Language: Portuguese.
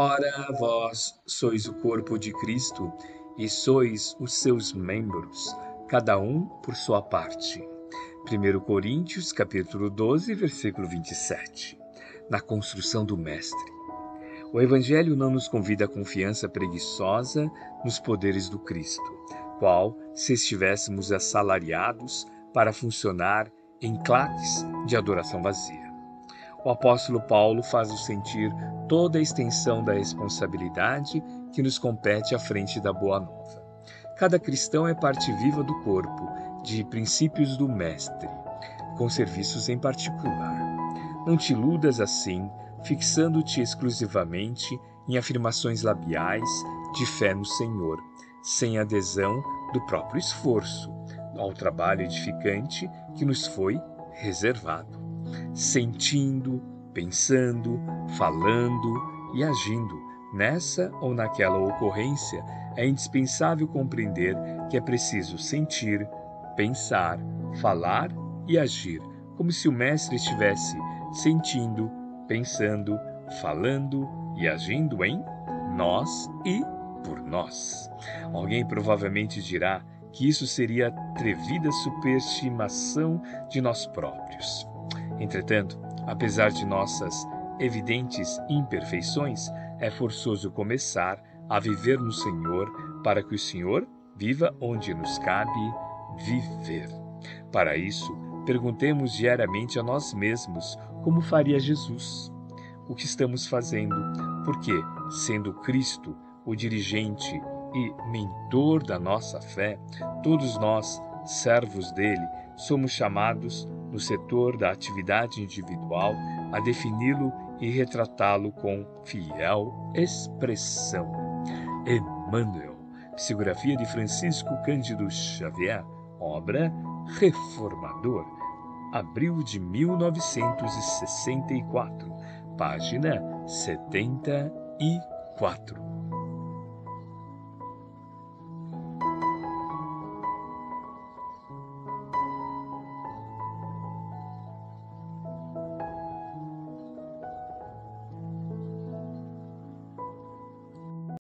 Ora, vós sois o corpo de Cristo e sois os seus membros, cada um por sua parte. 1 Coríntios, capítulo 12, versículo 27. Na construção do mestre. O evangelho não nos convida a confiança preguiçosa nos poderes do Cristo, qual se estivéssemos assalariados para funcionar em claques de adoração vazia o apóstolo Paulo faz-nos sentir toda a extensão da responsabilidade que nos compete à frente da Boa Nova. Cada cristão é parte viva do corpo, de princípios do Mestre, com serviços em particular. Não te iludas assim, fixando-te exclusivamente em afirmações labiais de fé no Senhor, sem adesão do próprio esforço ao trabalho edificante que nos foi reservado sentindo, pensando, falando e agindo. Nessa ou naquela ocorrência, é indispensável compreender que é preciso sentir, pensar, falar e agir, como se o Mestre estivesse sentindo, pensando, falando e agindo em nós e por nós. Alguém provavelmente dirá que isso seria atrevida superestimação de nós próprios. Entretanto, apesar de nossas evidentes imperfeições, é forçoso começar a viver no Senhor para que o Senhor viva onde nos cabe viver. Para isso, perguntemos diariamente a nós mesmos como faria Jesus. O que estamos fazendo? Porque, sendo Cristo o dirigente e mentor da nossa fé, todos nós, servos dele, somos chamados no setor da atividade individual a defini-lo e retratá-lo com fiel expressão. Emmanuel, psicografia de Francisco Cândido Xavier, obra Reformador, abril de 1964, página 74.